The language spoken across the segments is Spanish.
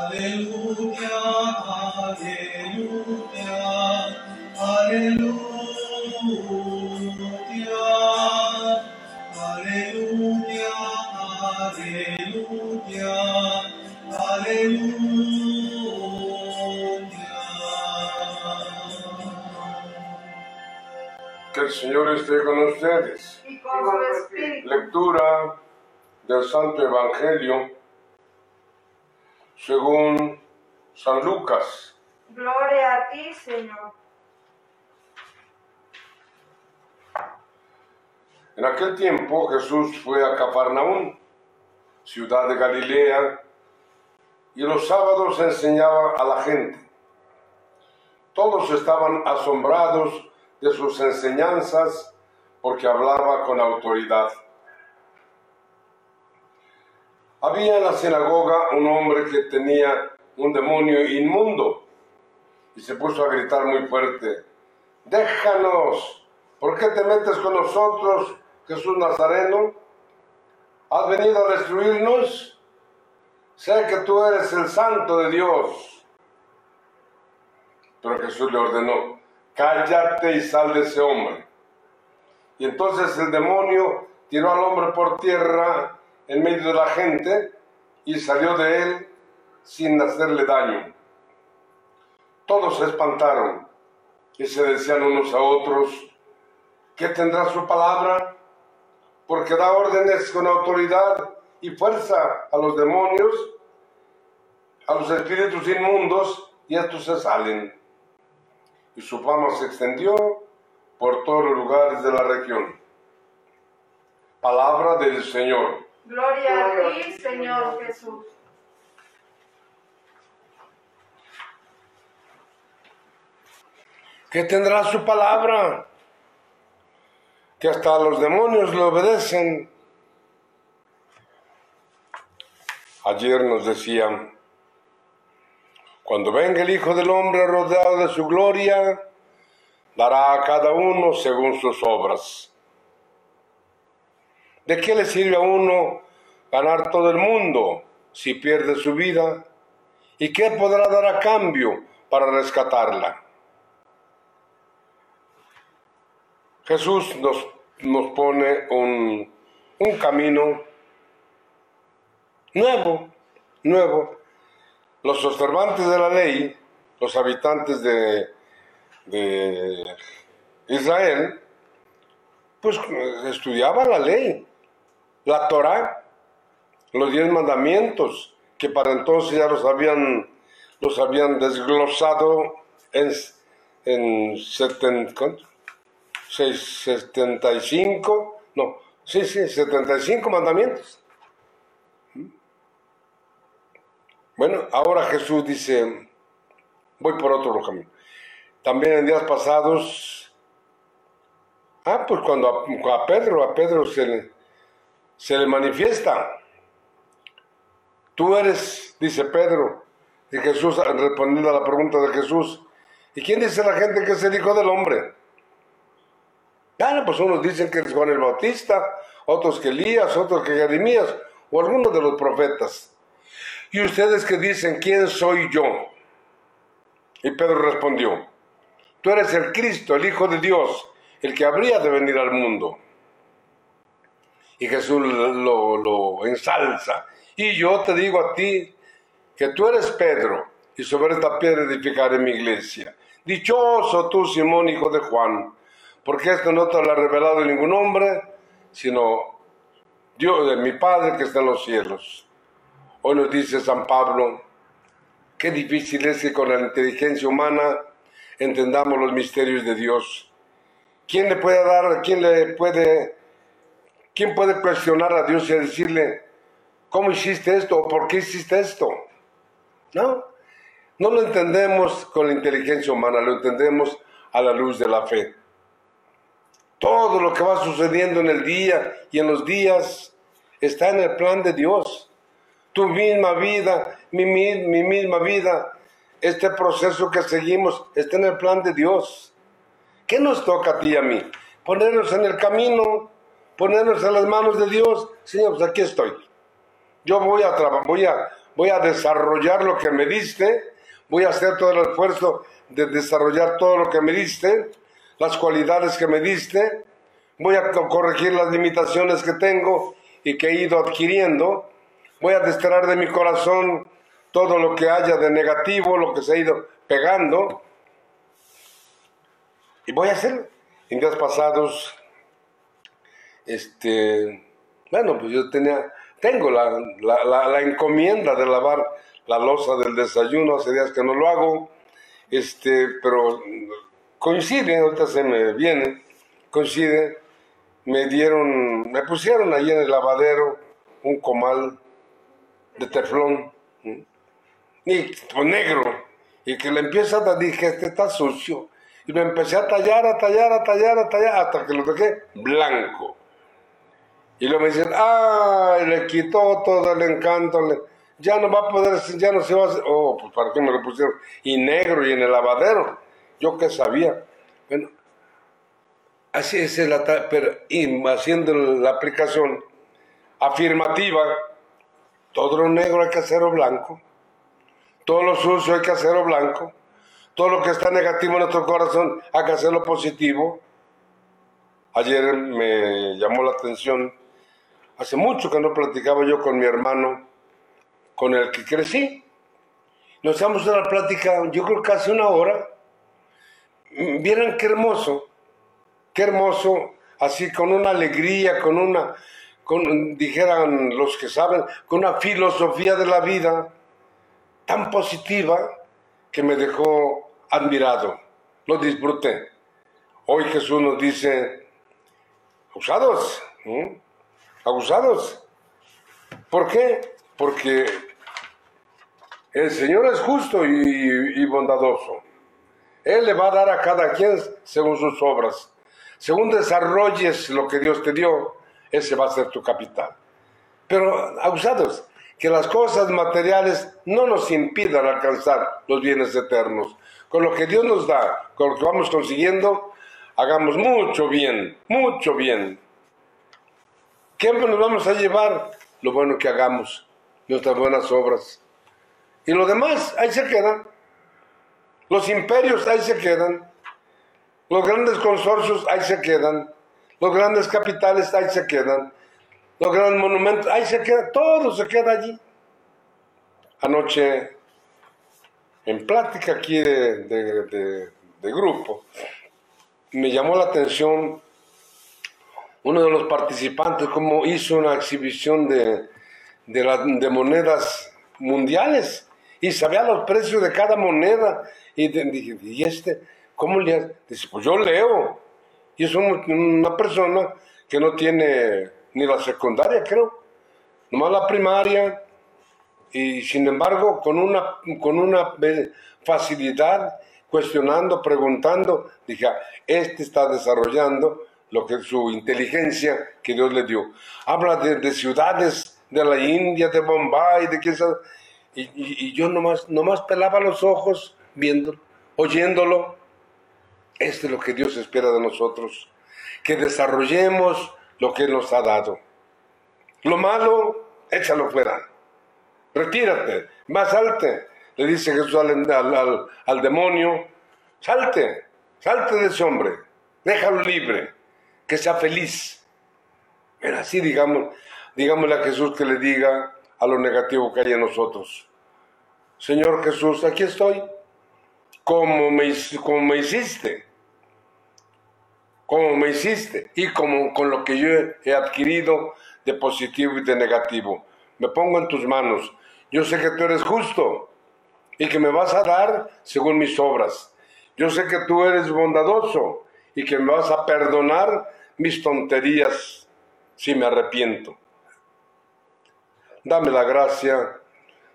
Aleluya, aleluya, aleluya, aleluya, aleluya, aleluya. Que el Señor esté con ustedes. y con su espíritu. Lectura del Santo Evangelio según San Lucas. Gloria a ti, Señor. En aquel tiempo Jesús fue a Cafarnaún, ciudad de Galilea, y los sábados enseñaba a la gente. Todos estaban asombrados de sus enseñanzas porque hablaba con autoridad. Había en la sinagoga un hombre que tenía un demonio inmundo y se puso a gritar muy fuerte, déjanos, ¿por qué te metes con nosotros, Jesús Nazareno? ¿Has venido a destruirnos? Sé que tú eres el santo de Dios. Pero Jesús le ordenó, cállate y sal de ese hombre. Y entonces el demonio tiró al hombre por tierra en medio de la gente y salió de él sin hacerle daño. Todos se espantaron y se decían unos a otros, ¿qué tendrá su palabra? Porque da órdenes con autoridad y fuerza a los demonios, a los espíritus inmundos, y estos se salen. Y su fama se extendió por todos los lugares de la región. Palabra del Señor. Gloria a ti, Señor Jesús. ¿Qué tendrá su palabra? Que hasta los demonios le obedecen. Ayer nos decían, cuando venga el Hijo del Hombre rodeado de su gloria, dará a cada uno según sus obras. ¿De qué le sirve a uno ganar todo el mundo si pierde su vida? ¿Y qué podrá dar a cambio para rescatarla? Jesús nos, nos pone un, un camino nuevo, nuevo. Los observantes de la ley, los habitantes de, de Israel, pues estudiaban la ley, la Torah, los diez mandamientos, que para entonces ya los habían, los habían desglosado en, en seten- ¿cuánto? Seis- 75, no, sí, sí, 75 mandamientos. Bueno, ahora Jesús dice, voy por otro camino. También en días pasados, ah, pues cuando a, a Pedro, a Pedro se le, se le manifiesta. Tú eres, dice Pedro, y Jesús respondiendo a la pregunta de Jesús, ¿y quién dice la gente que es el Hijo del Hombre? Claro, pues unos dicen que es Juan el Bautista, otros que Elías, otros que Jeremías, o algunos de los profetas. ¿Y ustedes que dicen, quién soy yo? Y Pedro respondió, tú eres el Cristo, el Hijo de Dios, el que habría de venir al mundo. Y Jesús lo, ensalza. Y yo te digo a ti que tú eres Pedro, y sobre esta piedra edificaré mi iglesia. Dichoso tú, Simón, hijo de Juan, porque esto no te lo ha revelado ningún hombre, sino Dios de mi Padre que está en los cielos. Hoy nos dice San Pablo, qué difícil es que con la inteligencia humana entendamos los misterios de Dios. ¿Quién le puede dar, quién le puede, quién puede cuestionar a Dios y decirle, ¿cómo hiciste esto o por qué hiciste esto? No, no lo entendemos con la inteligencia humana, lo entendemos a la luz de la fe. Todo lo que va sucediendo en el día y en los días está en el plan de Dios. Tu misma vida, mi, mi- mi misma vida, este proceso que seguimos está en el plan de Dios. ¿Qué nos toca a ti y a mí? Ponernos en el camino, ponernos en las manos de Dios. Señor, pues aquí estoy. Yo voy a voy a, voy a desarrollar lo que me diste, voy a hacer todo el esfuerzo de desarrollar todo lo que me diste, las cualidades que me diste, voy a corregir las limitaciones que tengo y que he ido adquiriendo, voy a desterrar de mi corazón todo lo que haya de negativo, lo que se ha ido pegando, y voy a hacer. En días pasados, este, bueno, pues yo tenía, tengo la, la, encomienda de lavar la losa del desayuno, hace días que no lo hago, este, pero coincide, ahorita se me viene, coincide, me dieron, me pusieron ahí en el lavadero un comal de teflón, y pues, negro, y que le empieza a dije, este está sucio, y me empecé a tallar, a tallar, a tallar, a tallar, hasta que lo dejé blanco. Y luego me dicen, ¡ay! Le quitó todo el encanto, ya no va a poder, ya no se va a hacer. Oh, pues para qué me lo pusieron. Y negro y en el lavadero. Yo qué sabía. Bueno, así es el pero y haciendo la aplicación afirmativa, todo lo negro hay que hacerlo blanco, todo lo sucio hay que hacerlo blanco, todo lo que está negativo en nuestro corazón hay que hacerlo positivo. Ayer me llamó la atención, hace mucho que no platicaba yo con mi hermano, con el que crecí. Nos damos una plática, yo creo casi una hora. Vieran qué hermoso, qué hermoso, así con una alegría, con una, con, dijeran los que saben, con una filosofía de la vida tan positiva que me dejó admirado, lo disfruté. Hoy Jesús nos dice, abusados, abusados. ¿Por qué? Porque el Señor es justo y, bondadoso. Él le va a dar a cada quien según sus obras. Según desarrolles lo que Dios te dio, ese va a ser tu capital. Pero, abusados, que las cosas materiales no nos impidan alcanzar los bienes eternos. Con lo que Dios nos da, con lo que vamos consiguiendo, hagamos mucho bien, mucho bien. ¿Qué nos vamos a llevar? Lo bueno que hagamos, nuestras buenas obras. Y lo demás, ahí se quedan. Los imperios, ahí se quedan. Los grandes consorcios, ahí se quedan. Los grandes capitales, ahí se quedan los grandes monumentos, ahí se queda, todo se queda allí. Anoche, en plática aquí de, grupo, me llamó la atención uno de los participantes, como hizo una exhibición de, de, monedas mundiales y sabía los precios de cada moneda. Y dije, ¿y este? ¿Cómo le? Dice, pues yo leo. Y es una persona que no tiene ni la secundaria, creo, nomás la primaria, y sin embargo con una, con una facilidad, cuestionando, preguntando, dije, ah, este está desarrollando lo que su inteligencia que Dios le dio. Habla de, ciudades de la India, de Bombay, de quién sabe, y, y, yo nomás, nomás pelaba los ojos viendo, oyéndolo. Este es lo que Dios espera de nosotros, que desarrollemos lo que nos ha dado. Lo malo, échalo fuera. Retírate, más salte. Le dice Jesús al, al, demonio, salte, salte de ese hombre, déjalo libre, que sea feliz. Pero así digamos, digámosle a Jesús que le diga a lo negativo que hay en nosotros. Señor Jesús, aquí estoy, como me, como me hiciste como me hiciste y como con lo que yo he adquirido de positivo y de negativo. Me pongo en tus manos. Yo sé que tú eres justo y que me vas a dar según mis obras. Yo sé que tú eres bondadoso y que me vas a perdonar mis tonterías si me arrepiento. Dame la gracia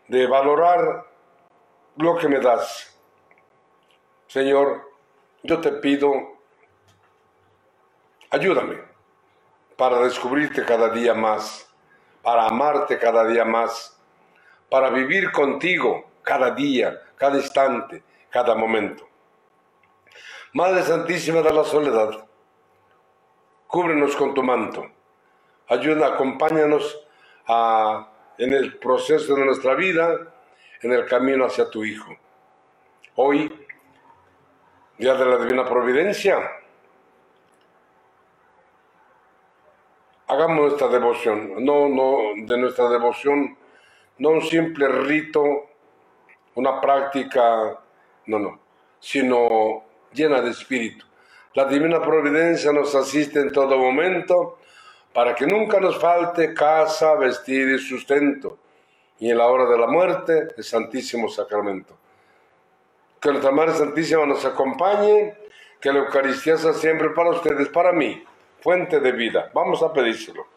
de valorar lo que me das. Señor, yo te pido Ayúdame para descubrirte cada día más, para amarte cada día más, para vivir contigo cada día, cada instante, cada momento. Madre Santísima de la Soledad, cúbrenos con tu manto. Ayuda, acompáñanos en el proceso de nuestra vida, en el camino hacia tu Hijo. Hoy, Día de la Divina Providencia, hagamos nuestra devoción, no, no, de nuestra devoción, no un simple rito, una práctica, no, no, sino llena de espíritu. La divina providencia nos asiste en todo momento para que nunca nos falte casa, vestido y sustento, y en la hora de la muerte el Santísimo Sacramento. Que nuestra Madre Santísima nos acompañe, que la Eucaristía sea siempre para ustedes, para mí fuente de vida. Vamos a pedírselo.